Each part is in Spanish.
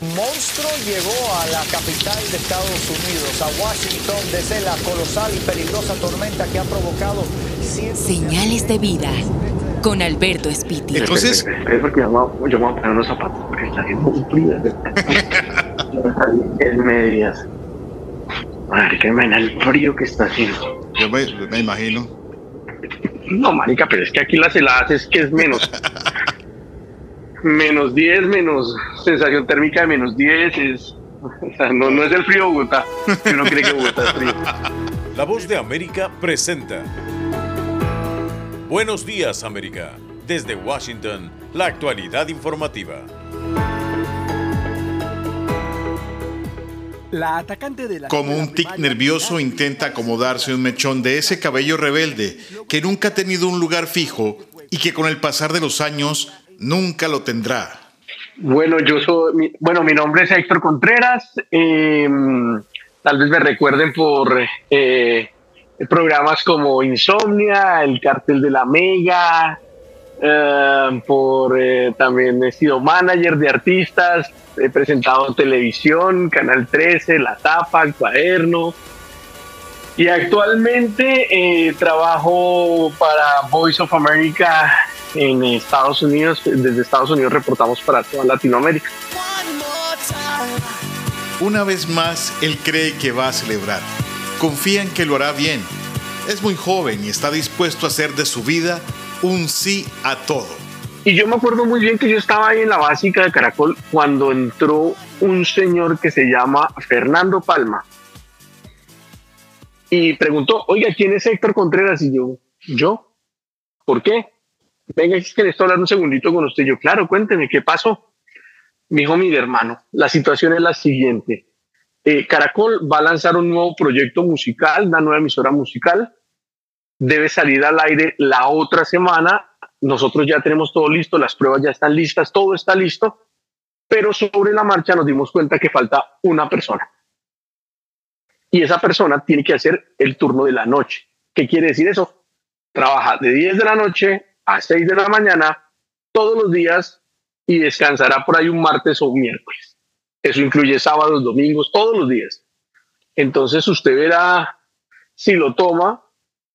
Monstruo llegó a la capital de Estados Unidos, a Washington, desde la colosal y peligrosa tormenta que ha provocado Señales de vida con Alberto Spiti. Entonces, es porque yo me voy a poner unos zapatos porque está haciendo frío. En medias. Madre, que imagina el frío que está haciendo. yo me, me imagino. No, marica, pero es que aquí las heladas es que es menos. menos 10, menos sensación térmica de menos 10 es. O sea, no, no es el frío Bogotá. Si uno cree que Bogotá es frío. La voz de América presenta. Buenos días, América. Desde Washington, la actualidad informativa. La atacante de la Como un tic nervioso intenta acomodarse un mechón de ese cabello rebelde que nunca ha tenido un lugar fijo y que con el pasar de los años nunca lo tendrá. Bueno, yo soy, bueno, mi nombre es Héctor Contreras. eh, tal vez me recuerden por eh, programas como Insomnia, El Cartel de la Mega, eh, por eh, también he sido manager de artistas, he presentado televisión, Canal 13, La Tapa, El Cuaderno. Y actualmente eh, trabajo para Voice of America en Estados Unidos. Desde Estados Unidos reportamos para toda Latinoamérica. Una vez más, él cree que va a celebrar. Confía en que lo hará bien. Es muy joven y está dispuesto a hacer de su vida un sí a todo. Y yo me acuerdo muy bien que yo estaba ahí en la básica de Caracol cuando entró un señor que se llama Fernando Palma. Y preguntó, oiga, ¿quién es Héctor Contreras? Y yo, ¿yo? ¿Por qué? Venga, es que necesito hablar un segundito con usted. Yo, claro, cuénteme, ¿qué pasó? Me dijo, mire hermano, la situación es la siguiente. Eh, Caracol va a lanzar un nuevo proyecto musical, una nueva emisora musical. Debe salir al aire la otra semana nosotros ya tenemos todo listo, las pruebas ya están listas, todo está listo, pero sobre la marcha nos dimos cuenta que falta una persona. Y esa persona tiene que hacer el turno de la noche. ¿Qué quiere decir eso? Trabaja de 10 de la noche a 6 de la mañana todos los días y descansará por ahí un martes o un miércoles. Eso incluye sábados, domingos, todos los días. Entonces usted verá si lo toma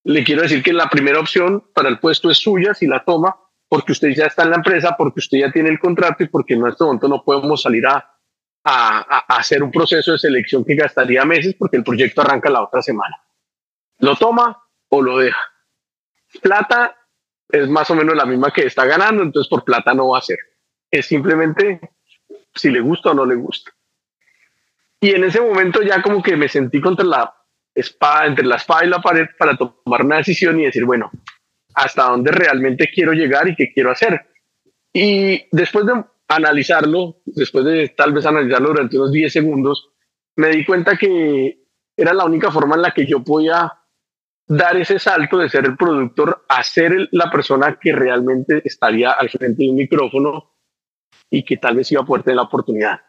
le quiero decir que la primera opción para el puesto es suya si la toma, porque usted ya está en la empresa, porque usted ya tiene el contrato y porque en este momento no podemos salir a, a, hacer un proceso de selección que gastaría meses porque el proyecto arranca la otra semana. ¿Lo toma o lo deja? Plata es más o menos la misma que está ganando, entonces por plata no va a ser. Es simplemente si le gusta o no le gusta. Y en ese momento ya como que me sentí contra la espada, entre la espada y la pared para tomar una decisión y decir, bueno, hasta dónde realmente quiero llegar y qué quiero hacer. Y después de analizarlo, después de tal vez analizarlo durante unos 10 segundos, me di cuenta que era la única forma en la que yo podía dar ese salto de ser el productor a ser la persona que realmente estaría al frente de un micrófono y que tal vez iba a poder tener la oportunidad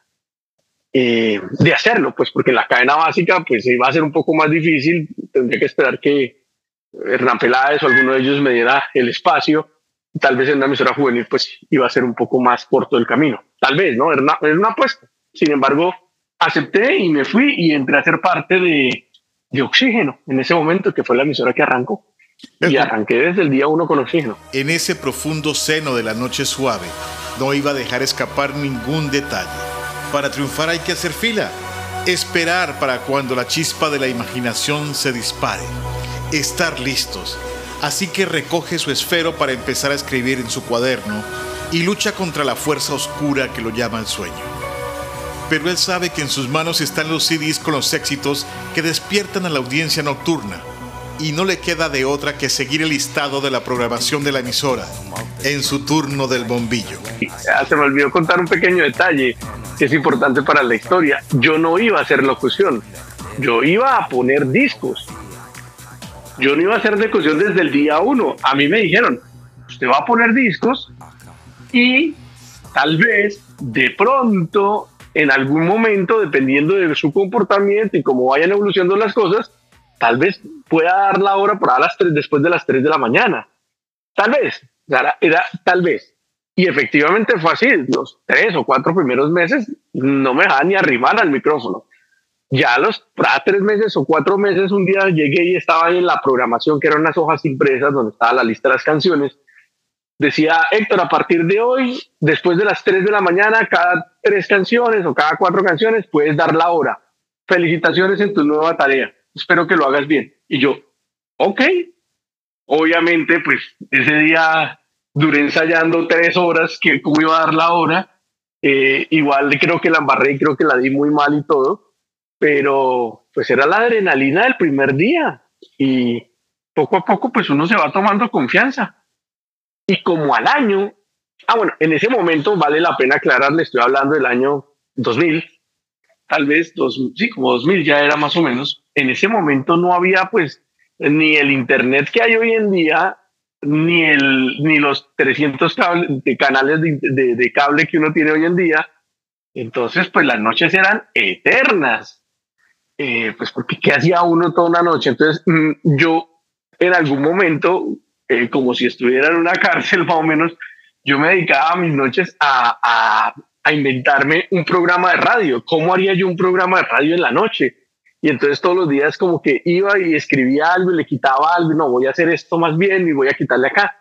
eh, de hacerlo, pues porque en la cadena básica pues iba a ser un poco más difícil, tendría que esperar que Hernán Peláez o alguno de ellos me diera el espacio, tal vez en una emisora juvenil pues iba a ser un poco más corto el camino, tal vez, ¿no? Era una, era una apuesta. Sin embargo, acepté y me fui y entré a ser parte de, de Oxígeno en ese momento, que fue la emisora que arrancó. Y arranqué desde el día uno con Oxígeno. En ese profundo seno de la noche suave, no iba a dejar escapar ningún detalle. Para triunfar hay que hacer fila, esperar para cuando la chispa de la imaginación se dispare, estar listos. Así que recoge su esfero para empezar a escribir en su cuaderno y lucha contra la fuerza oscura que lo llama el sueño. Pero él sabe que en sus manos están los CDs con los éxitos que despiertan a la audiencia nocturna y no le queda de otra que seguir el listado de la programación de la emisora en su turno del bombillo. Ah, se me olvidó contar un pequeño detalle que es importante para la historia. Yo no iba a hacer locución, yo iba a poner discos. Yo no iba a hacer locución desde el día uno. A mí me dijeron, usted va a poner discos y tal vez de pronto, en algún momento, dependiendo de su comportamiento y cómo vayan evolucionando las cosas, tal vez pueda dar la hora para las 3, después de las 3 de la mañana. Tal vez, era, tal vez. Y efectivamente fue así, los tres o cuatro primeros meses no me dejaban ni arrimar al micrófono. Ya los tres meses o cuatro meses, un día llegué y estaba en la programación, que eran unas hojas impresas donde estaba la lista de las canciones. Decía, Héctor, a partir de hoy, después de las tres de la mañana, cada tres canciones o cada cuatro canciones, puedes dar la hora. Felicitaciones en tu nueva tarea. Espero que lo hagas bien. Y yo, ok. Obviamente, pues ese día duré ensayando tres horas, que cómo iba a dar la hora. Eh, igual creo que la embarré creo que la di muy mal y todo, pero pues era la adrenalina del primer día y poco a poco pues uno se va tomando confianza. Y como al año, ah bueno, en ese momento vale la pena aclarar, le estoy hablando del año 2000, tal vez, dos, sí, como 2000 ya era más o menos, en ese momento no había pues ni el internet que hay hoy en día, ni, el, ni los 300 de canales de, cable que uno tiene hoy en día. Entonces, pues las noches eran eternas. Eh, pues porque ¿qué hacía uno toda una noche? Entonces, mm, yo en algún momento, eh, como si estuviera en una cárcel más o menos, yo me dedicaba mis noches a, a, a inventarme un programa de radio. ¿Cómo haría yo un programa de radio en la noche? Y entonces todos los días como que iba y escribía algo y le quitaba algo no, voy a hacer esto más bien y voy a quitarle acá.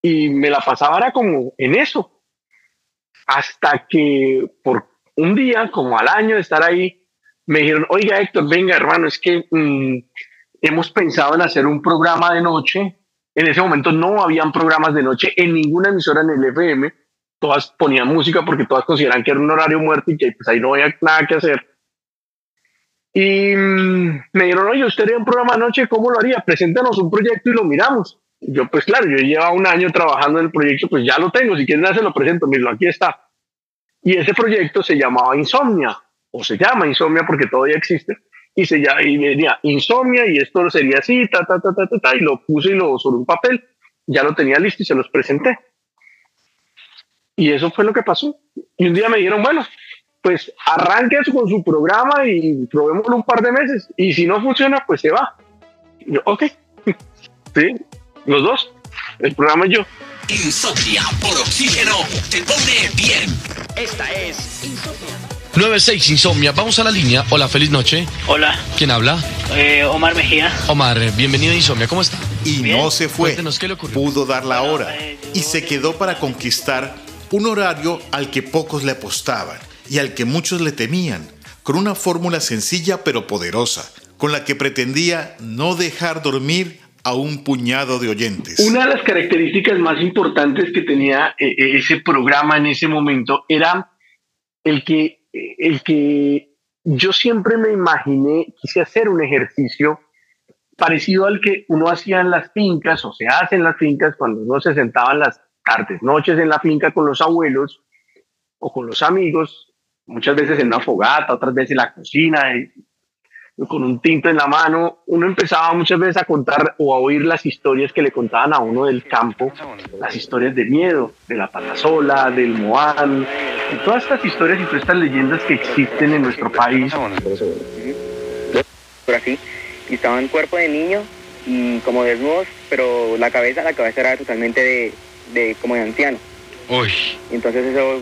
Y me la pasaba era como en eso. Hasta que por un día, como al año de estar ahí, me dijeron, oiga Héctor, venga hermano, es que mm, hemos pensado en hacer un programa de noche. En ese momento no habían programas de noche en ninguna emisora en el FM. Todas ponían música porque todas consideran que era un horario muerto y que pues ahí no había nada que hacer. Y mm, me dijeron, oye, usted haría un programa anoche, ¿cómo lo haría? Preséntanos un proyecto y lo miramos. yo, pues claro, yo llevo un año trabajando en el proyecto, pues ya lo tengo, si quieren se lo presento, miro, aquí está. Y ese proyecto se llamaba Insomnia, o se llama Insomnia porque todavía existe, y se llama, y venía Insomnia, y esto sería así, ta, ta, ta, ta, ta, ta, y lo puse y lo sobre un papel, ya lo tenía listo y se los presenté. Y eso fue lo que pasó. Y un día me dijeron, bueno, pues arranque con su programa y probémoslo un par de meses. Y si no funciona, pues se va. yo, ok. sí, los dos. El programa y yo. Insomnia por oxígeno te pone bien. Esta es Insomnia. 96 Insomnia, vamos a la línea. Hola, feliz noche. Hola. ¿Quién habla? Eh, Omar Mejía. Omar, bienvenido a Insomnia, ¿cómo está? Y no se fue. Pudo dar la hora eh, y se quedó para conquistar un horario al que pocos le apostaban y al que muchos le temían, con una fórmula sencilla pero poderosa, con la que pretendía no dejar dormir a un puñado de oyentes. Una de las características más importantes que tenía eh, eh, ese programa en ese momento era el que, el que yo siempre me imaginé, quise hacer un ejercicio parecido al que uno hacía en las fincas o se hace en las fincas cuando uno se sentaba en las tardes, noches en la finca con los abuelos o con los amigos muchas veces en una fogata, otras veces en la cocina, con un tinto en la mano, uno empezaba muchas veces a contar o a oír las historias que le contaban a uno del campo, las historias de miedo, de la patasola, del moán, y todas estas historias y todas estas leyendas que existen en nuestro país. Por aquí, y estaba en cuerpo de niño y como desnudos, pero la cabeza, la cabeza era totalmente de, de como de anciano. Uy. Entonces eso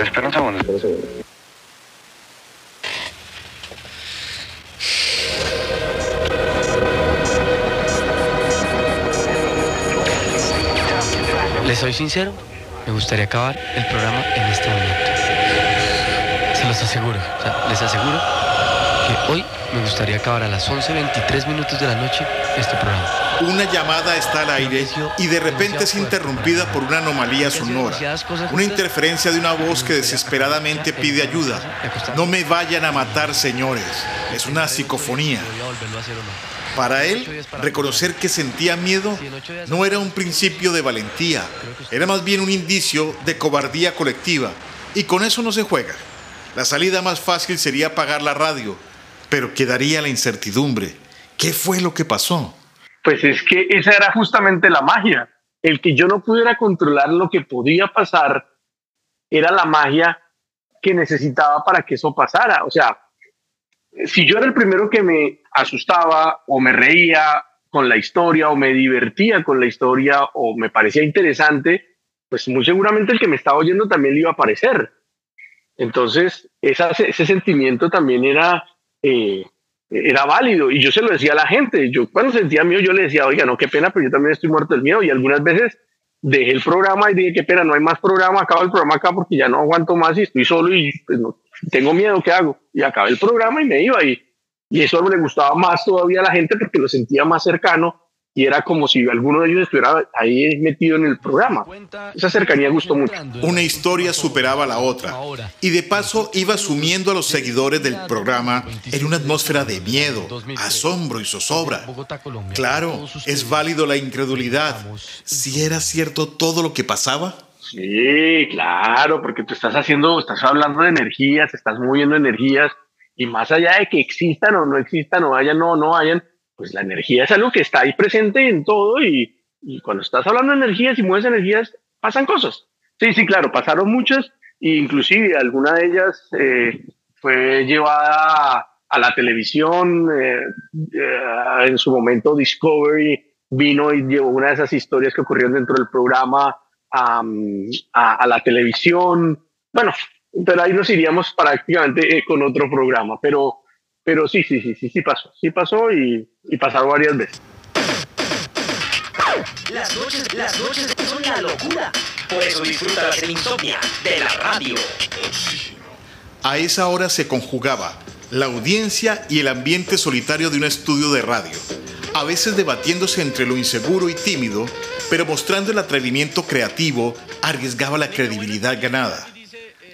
espera un segundo. Les soy sincero, me gustaría acabar el programa en este momento. Se los aseguro, o sea, les aseguro que hoy me gustaría acabar a las 11.23 minutos de la noche este programa. Una llamada está al aire y de repente es interrumpida por una anomalía sonora, una interferencia de una voz que desesperadamente pide ayuda. No me vayan a matar, señores. Es una psicofonía. Para él, reconocer que sentía miedo no era un principio de valentía, era más bien un indicio de cobardía colectiva. Y con eso no se juega. La salida más fácil sería apagar la radio, pero quedaría la incertidumbre. ¿Qué fue lo que pasó? Pues es que esa era justamente la magia. El que yo no pudiera controlar lo que podía pasar era la magia que necesitaba para que eso pasara. O sea, si yo era el primero que me asustaba o me reía con la historia o me divertía con la historia o me parecía interesante, pues muy seguramente el que me estaba oyendo también le iba a parecer. Entonces, ese sentimiento también era, eh, era válido y yo se lo decía a la gente. Yo cuando sentía miedo, yo le decía, oiga, no, qué pena, pero yo también estoy muerto del miedo y algunas veces dejé el programa y dije, qué pena, no hay más programa, acabo el programa acá porque ya no aguanto más y estoy solo y pues, tengo miedo, ¿qué hago? Y acabé el programa y me iba y y eso le gustaba más todavía a la gente porque lo sentía más cercano y era como si alguno de ellos estuviera ahí metido en el programa. Esa cercanía gustó mucho. Una historia superaba a la otra y de paso iba sumiendo a los seguidores del programa en una atmósfera de miedo, asombro y zozobra. Claro, es válido la incredulidad. Si era cierto todo lo que pasaba. Sí, claro, porque tú estás haciendo, estás hablando de energías, estás moviendo energías y más allá de que existan o no existan o hayan o no hayan, pues la energía es algo que está ahí presente en todo y, y cuando estás hablando de energías y mueves energías, pasan cosas. Sí, sí, claro, pasaron muchas e inclusive alguna de ellas eh, fue llevada a la televisión, eh, eh, en su momento Discovery vino y llevó una de esas historias que ocurrieron dentro del programa a, a la televisión. Bueno, pero ahí nos iríamos prácticamente eh, con otro programa. Pero, pero sí, sí, sí, sí, sí pasó. Sí pasó y, y pasaron varias veces. Las noches, las noches son la locura. Por eso insomnia de la radio. A esa hora se conjugaba la audiencia y el ambiente solitario de un estudio de radio, a veces debatiéndose entre lo inseguro y tímido, pero mostrando el atrevimiento creativo, arriesgaba la credibilidad ganada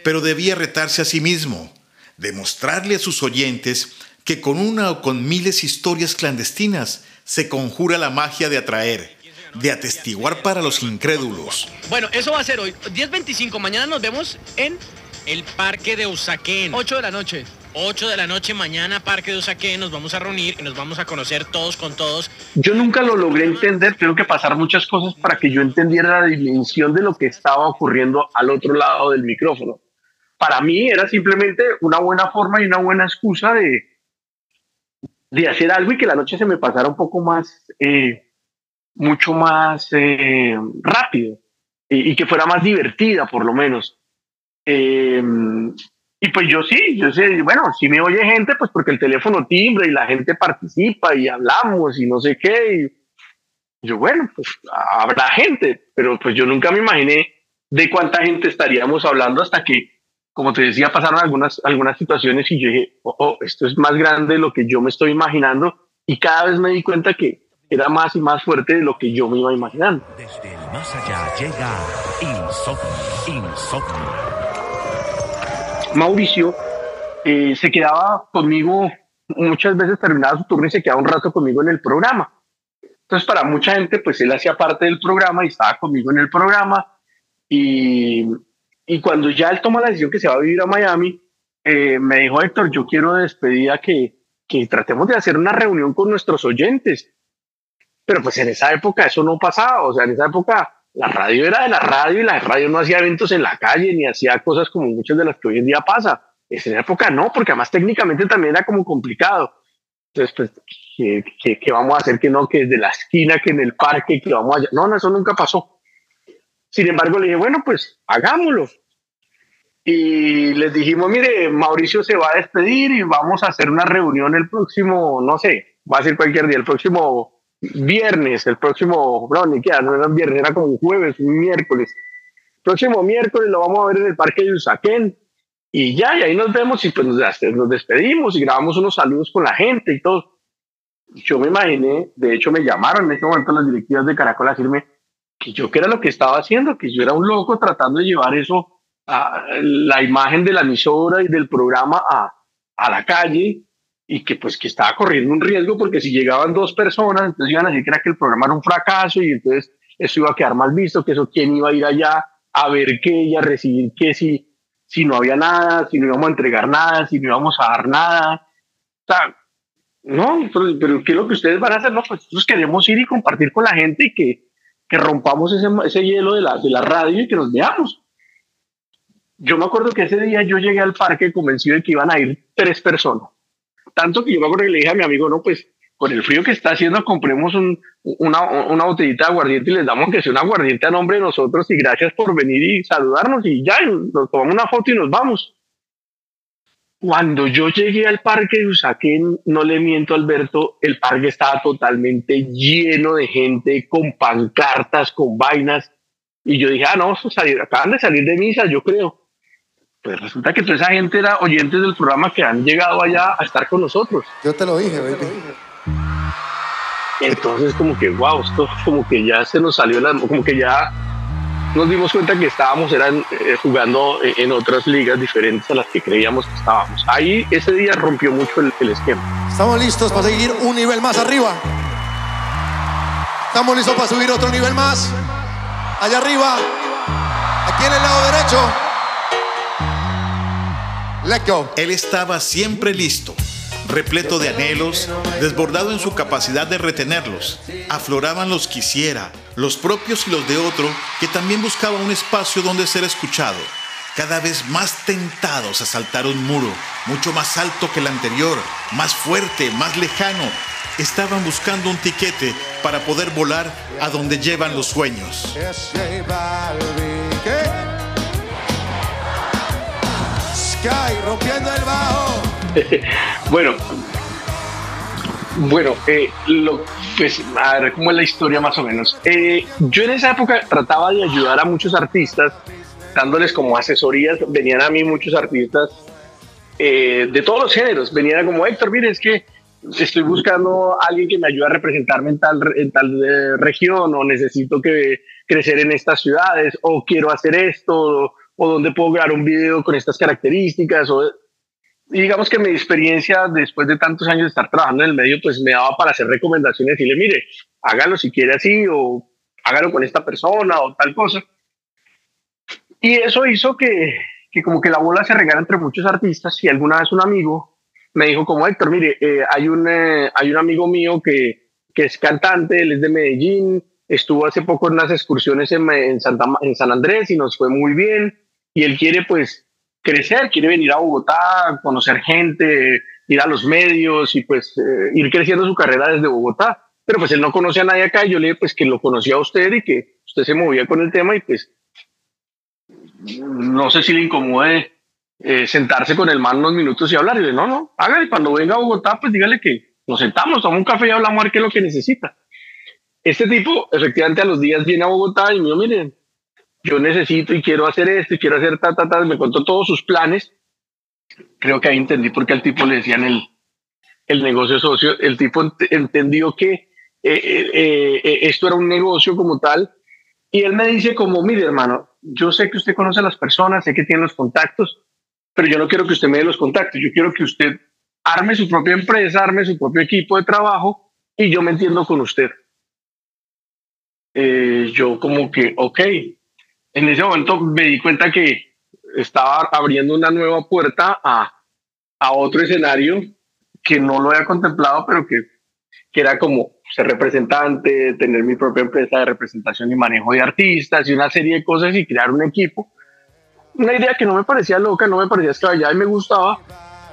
pero debía retarse a sí mismo, demostrarle a sus oyentes que con una o con miles historias clandestinas se conjura la magia de atraer, de atestiguar para los incrédulos. Bueno, eso va a ser hoy, 10.25, mañana nos vemos en el Parque de Usaquén. 8 de la noche. 8 de la noche mañana, Parque de Usaquén, nos vamos a reunir y nos vamos a conocer todos con todos. Yo nunca lo logré entender, tengo que pasar muchas cosas para que yo entendiera la dimensión de lo que estaba ocurriendo al otro lado del micrófono para mí era simplemente una buena forma y una buena excusa de, de hacer algo y que la noche se me pasara un poco más, eh, mucho más eh, rápido y, que fuera más divertida por lo menos. Eh, y pues yo sí, yo sé, bueno, si me oye gente, pues porque el teléfono timbre y la gente participa y hablamos y no sé qué. Y yo, bueno, pues habrá gente, pero pues yo nunca me imaginé de cuánta gente estaríamos hablando hasta que como te decía, pasaron algunas, algunas situaciones y yo dije, oh, oh, esto es más grande de lo que yo me estoy imaginando y cada vez me di cuenta que era más y más fuerte de lo que yo me iba imaginando. Desde el más allá llega Insomnio, Insomnio. Mauricio eh, se quedaba conmigo, muchas veces terminaba su turno y se quedaba un rato conmigo en el programa. Entonces, para mucha gente, pues él hacía parte del programa y estaba conmigo en el programa. Y, y cuando ya él toma la decisión que se va a vivir a Miami, eh, me dijo Héctor, yo quiero despedida que, que tratemos de hacer una reunión con nuestros oyentes. Pero pues en esa época eso no pasaba, o sea, en esa época la radio era de la radio y la radio no hacía eventos en la calle ni hacía cosas como muchas de las que hoy en día pasa. En esa época no, porque además técnicamente también era como complicado. Entonces, pues, ¿qué, qué, vamos a hacer que no? Que desde la esquina, que en el parque, que vamos allá. No, no, eso nunca pasó. Sin embargo, le dije, bueno, pues hagámoslo. Y les dijimos, mire, Mauricio se va a despedir y vamos a hacer una reunión el próximo, no sé, va a ser cualquier día, el próximo viernes, el próximo, no, ni queda, no era viernes, era como un jueves, un miércoles. El próximo miércoles lo vamos a ver en el Parque de Usaquén. Y ya, y ahí nos vemos y pues nos, despedimos y grabamos unos saludos con la gente y todo. Yo me imaginé, de hecho me llamaron en ese momento las directivas de Caracol a decirme, que yo qué era lo que estaba haciendo, que yo era un loco tratando de llevar eso, a, la imagen de la emisora y del programa a, a la calle y que pues que estaba corriendo un riesgo porque si llegaban dos personas, entonces iban a decir que era que el programa era un fracaso y entonces eso iba a quedar mal visto, que eso quién iba a ir allá a ver qué y a recibir qué si, si no había nada, si no íbamos a entregar nada, si no íbamos a dar nada. O sea, no, pero, pero ¿qué es lo que ustedes van a hacer? No, pues nosotros queremos ir y compartir con la gente y que, que rompamos ese, ese hielo de la, de la radio y que nos veamos. Yo me acuerdo que ese día yo llegué al parque convencido de que iban a ir tres personas. Tanto que yo me acuerdo que le dije a mi amigo, no, pues con el frío que está haciendo, compremos un, una, botellita de aguardiente y les damos que sea un aguardiente a nombre de nosotros y gracias por venir y saludarnos y ya, nos tomamos una foto y nos vamos. Cuando yo llegué al parque de Usaquén, no le miento Alberto, el parque estaba totalmente lleno de gente con pancartas, con vainas. Y yo dije, ah, no, acaban de salir de misa, yo creo. Pues resulta que toda esa gente era oyentes del programa que han llegado allá a estar con nosotros. Yo te lo dije, baby. Entonces como que, wow, esto como que ya se nos salió, la, como que ya nos dimos cuenta que estábamos eran, eh, jugando en otras ligas diferentes a las que creíamos que estábamos. Ahí ese día rompió mucho el, el esquema. Estamos listos para seguir un nivel más arriba. Estamos listos para subir otro nivel más. Allá arriba, aquí en el lado derecho. Go. Él estaba siempre listo repleto de anhelos, desbordado en su capacidad de retenerlos. Afloraban los quisiera, los propios y los de otro, que también buscaba un espacio donde ser escuchado. Cada vez más tentados a saltar un muro, mucho más alto que el anterior, más fuerte, más lejano. Estaban buscando un tiquete para poder volar a donde llevan los sueños. Sky rompiendo el bajo. bueno, bueno, eh, lo, pues a ver cómo es la historia más o menos. Eh, yo en esa época trataba de ayudar a muchos artistas, dándoles como asesorías. Venían a mí muchos artistas eh, de todos los géneros. Venían como Héctor, mire, es que estoy buscando a alguien que me ayude a representarme en tal, en tal región, o necesito que crecer en estas ciudades, o quiero hacer esto, o, dónde puedo grabar un video con estas características, o y digamos que mi experiencia después de tantos años de estar trabajando en el medio, pues me daba para hacer recomendaciones y decirle, mire, hágalo si quiere así o hágalo con esta persona o tal cosa. Y eso hizo que, que como que la bola se regara entre muchos artistas y alguna vez un amigo me dijo como Héctor, mire, eh, hay, un, eh, hay un amigo mío que, que es cantante, él es de Medellín, estuvo hace poco en unas excursiones en, en, Santa, en San Andrés y nos fue muy bien y él quiere pues crecer, quiere venir a Bogotá, conocer gente, ir a los medios y pues eh, ir creciendo su carrera desde Bogotá. Pero pues él no conocía a nadie acá y yo le dije pues que lo conocía a usted y que usted se movía con el tema y pues no sé si le incomode eh, sentarse con el man unos minutos y hablar. Y le no, no, hágale, cuando venga a Bogotá pues dígale que nos sentamos, tomamos un café y hablamos a ver qué es lo que necesita. Este tipo efectivamente a los días viene a Bogotá y me dijo, miren, yo necesito y quiero hacer esto y quiero hacer ta, ta, ta, me contó todos sus planes. Creo que ahí entendí por qué al tipo le decían el, el negocio socio. El tipo entendió que eh, eh, eh, esto era un negocio como tal. Y él me dice como, mire hermano, yo sé que usted conoce a las personas, sé que tiene los contactos, pero yo no quiero que usted me dé los contactos, yo quiero que usted arme su propia empresa, arme su propio equipo de trabajo y yo me entiendo con usted. yo como que, ok, en ese momento me di cuenta que estaba abriendo una nueva puerta a, a otro escenario que no lo había contemplado, pero que, que era como ser representante, tener mi propia empresa de representación y manejo de artistas y una serie de cosas y crear un equipo. Una idea que no me parecía loca, no me parecía escabellada y me gustaba.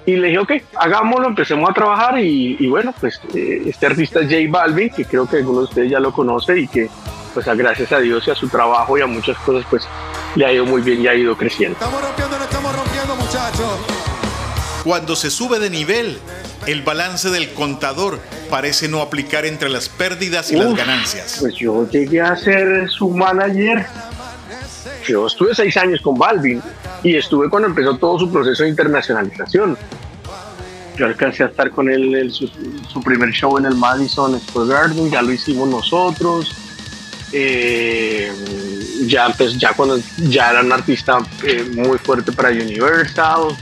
Y le dije, ok, hagámoslo, empecemos a trabajar. Y, y bueno, pues eh, este artista es J Balvin, que creo que algunos de ustedes ya lo conocen y que pues gracias a Dios y a su trabajo y a muchas cosas, pues le ha ido muy bien y ha ido creciendo. Estamos rompiendo, estamos rompiendo, muchachos. Cuando se sube de nivel, el balance del contador parece no aplicar entre las pérdidas y las ganancias. Pues yo llegué a ser su manager. Yo estuve seis años con Balvin y estuve cuando empezó todo su proceso de internacionalización. Yo alcancé a estar con él en su, su primer show en el Madison Square Garden, ya lo hicimos nosotros eh, ya, pues, ya cuando ya era un artista eh, muy fuerte para Universal.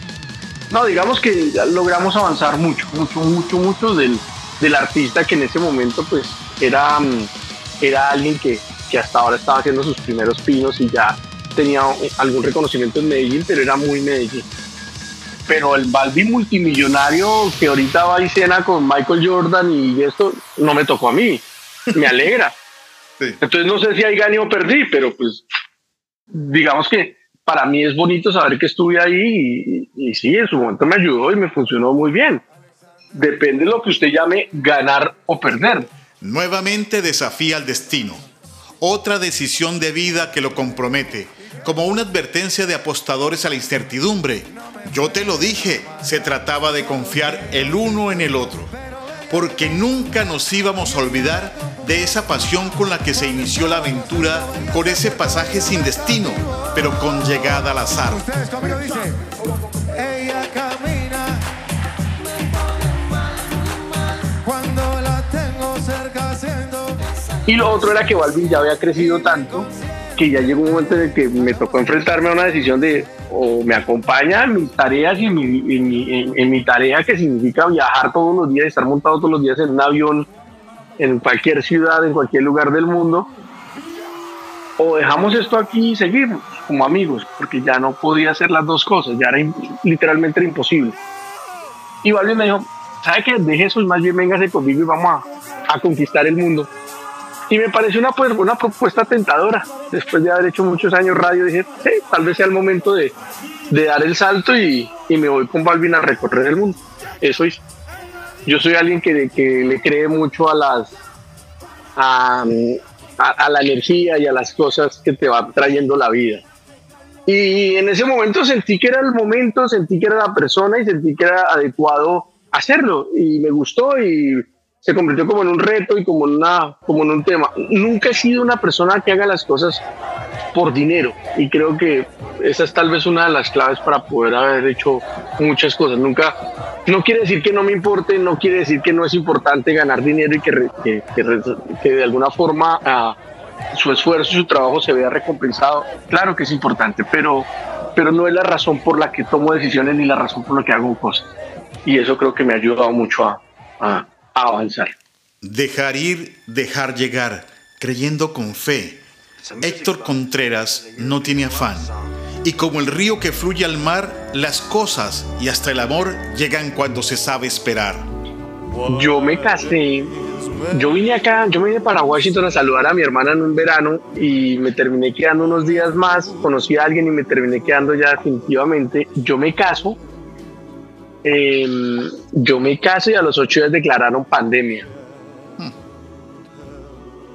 No, digamos que logramos avanzar mucho, mucho, mucho, mucho del, del artista que en ese momento pues era, mm, era alguien que, que hasta ahora estaba haciendo sus primeros pinos y ya tenía algún reconocimiento en Medellín, pero era muy Medellín. Pero el Balvin multimillonario que ahorita va y cena con Michael Jordan y esto no me tocó a mí. Me alegra. Entonces no sé si hay gané o perdí, pero pues digamos que para mí es bonito saber que estuve ahí y, sí, en su momento me ayudó y me funcionó muy bien. depende de lo que usted llame ganar o perder. Nuevamente desafía al destino. Otra decisión de vida que lo compromete, como una advertencia de apostadores a la incertidumbre. Yo te lo dije, se trataba de confiar el uno en el otro, porque nunca nos íbamos a olvidar de esa pasión con la que se inició la aventura, con ese pasaje sin destino, pero con llegada al azar. Ella camina cuando la tengo cerca haciendo. Y lo otro era que Balvin ya había crecido tanto que ya llegó un momento en el que me tocó enfrentarme a una decisión de o me acompaña en mis tareas y en mi, en mi- tarea que significa viajar todos los días, estar montado todos los días en un avión en cualquier ciudad, en cualquier lugar del mundo, o dejamos esto aquí y seguimos como amigos, porque ya no podía hacer las dos cosas, ya era literalmente era imposible. Y Balvin me dijo, ¿sabe qué? Deje eso más bien véngase conmigo y vamos a conquistar el mundo. Y me pareció una, pues, una propuesta tentadora. Después de haber hecho muchos años radio, dije, tal vez sea el momento de, de dar el salto y, y me voy con Balvin a recorrer el mundo. Eso hice. Yo soy alguien que, que le cree mucho a las a, a- a la energía y a las cosas que te va trayendo la vida. Y en ese momento sentí que era el momento, sentí que era la persona y sentí que era adecuado hacerlo. Y me gustó y se convirtió como en un reto y como una, como en un tema. Nunca he sido una persona que haga las cosas por dinero y creo que esa es tal vez una de las claves para poder haber hecho muchas cosas. Nunca, no quiere decir que no me importe, no quiere decir que no es importante ganar dinero y que, que, de alguna forma ah, su esfuerzo, su trabajo se vea recompensado. Claro que es importante, pero, pero no es la razón por la que tomo decisiones ni la razón por la que hago cosas. Y eso creo que me ha ayudado mucho a- a avanzar. Dejar ir, dejar llegar, creyendo con fe. Héctor Contreras no tiene afán. Y como el río que fluye al mar, las cosas y hasta el amor llegan cuando se sabe esperar. Yo me casé, yo vine acá, yo me vine para Washington a saludar a mi hermana en un verano y me terminé quedando unos días más, conocí a alguien y me terminé quedando ya definitivamente. Yo me caso, em, yo me caso y a los ocho días declararon pandemia.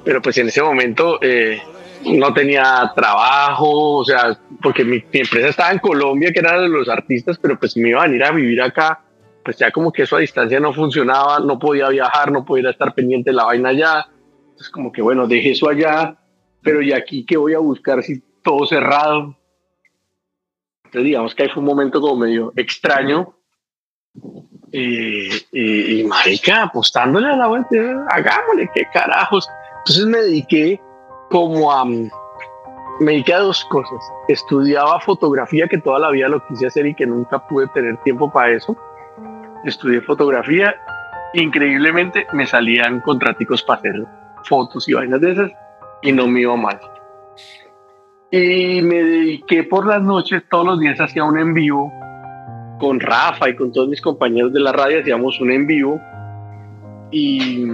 Pero pues en ese momento eh, no tenía trabajo, o sea, porque mi, mi empresa estaba en Colombia, que era de los artistas, pero pues me iba a venir a vivir acá pues ya como que eso a distancia no funcionaba, no podía viajar, no podía estar pendiente de la vaina allá. Entonces como que bueno, dejé eso allá, pero ¿y aquí qué voy a buscar si todo cerrado? Entonces digamos que ahí fue un momento como medio extraño. Y, y, y marica, apostándole a la vuelta, hagámosle, qué carajos. Entonces me dediqué como a... Me dediqué a dos cosas. Estudiaba fotografía, que toda la vida lo quise hacer y que nunca pude tener tiempo para eso estudié fotografía, increíblemente me salían contraticos para hacer fotos y vainas de esas y no me iba mal. Y me dediqué por las noches, todos los días hacía un en vivo con Rafa y con todos mis compañeros de la radio, hacíamos un en vivo y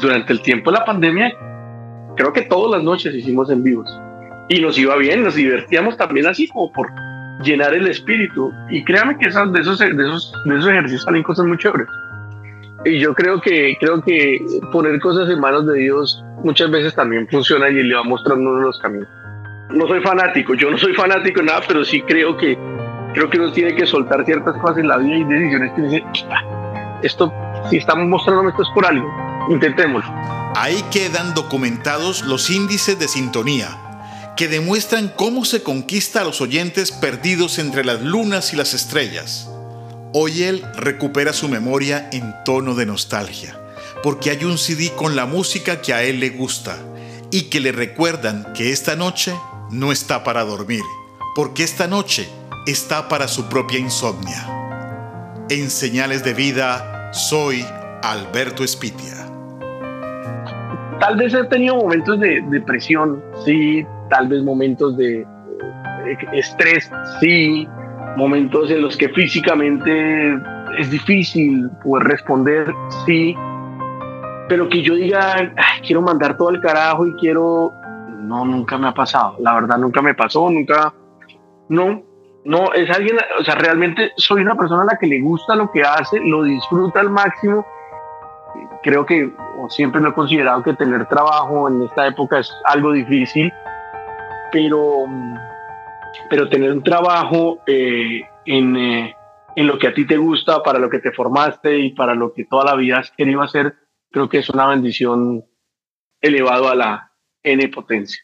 durante el tiempo de la pandemia, creo que todas las noches hicimos en vivos y nos iba bien, nos divertíamos también así como por llenar el espíritu. Y créame que esas, de, esos, de, esos, de esos ejercicios salen cosas muy chéveres. Y yo creo que, creo que poner cosas en manos de Dios muchas veces también funciona y le va mostrando uno los caminos. No soy fanático, yo no soy fanático de nada, pero sí creo que, creo que uno tiene que soltar ciertas cosas en la vida y decisiones que dice, "Ah, esto, si estamos mostrándome esto es por algo, intentémoslo. Ahí quedan documentados los índices de sintonía, que demuestran cómo se conquista a los oyentes perdidos entre las lunas y las estrellas. Hoy él recupera su memoria en tono de nostalgia, porque hay un CD con la música que a él le gusta y que le recuerdan que esta noche no está para dormir, porque esta noche está para su propia insomnia. En Señales de Vida, soy Alberto Espitia. Tal vez he tenido momentos de depresión, sí, tal vez momentos de eh, estrés, sí, momentos en los que físicamente es difícil poder responder, sí, pero que yo diga, "Ay, quiero mandar todo el carajo y quiero, no, nunca me ha pasado, la verdad nunca me pasó, nunca, no, No, es alguien, o sea, realmente soy una persona a la que le gusta lo que hace, lo disfruta al máximo. Creo que siempre lo he considerado que tener trabajo en esta época es algo difícil, pero, pero tener un trabajo eh, en, eh, en lo que a ti te gusta, para lo que te formaste y para lo que toda la vida has querido hacer, creo que es una bendición elevado a la N potencia.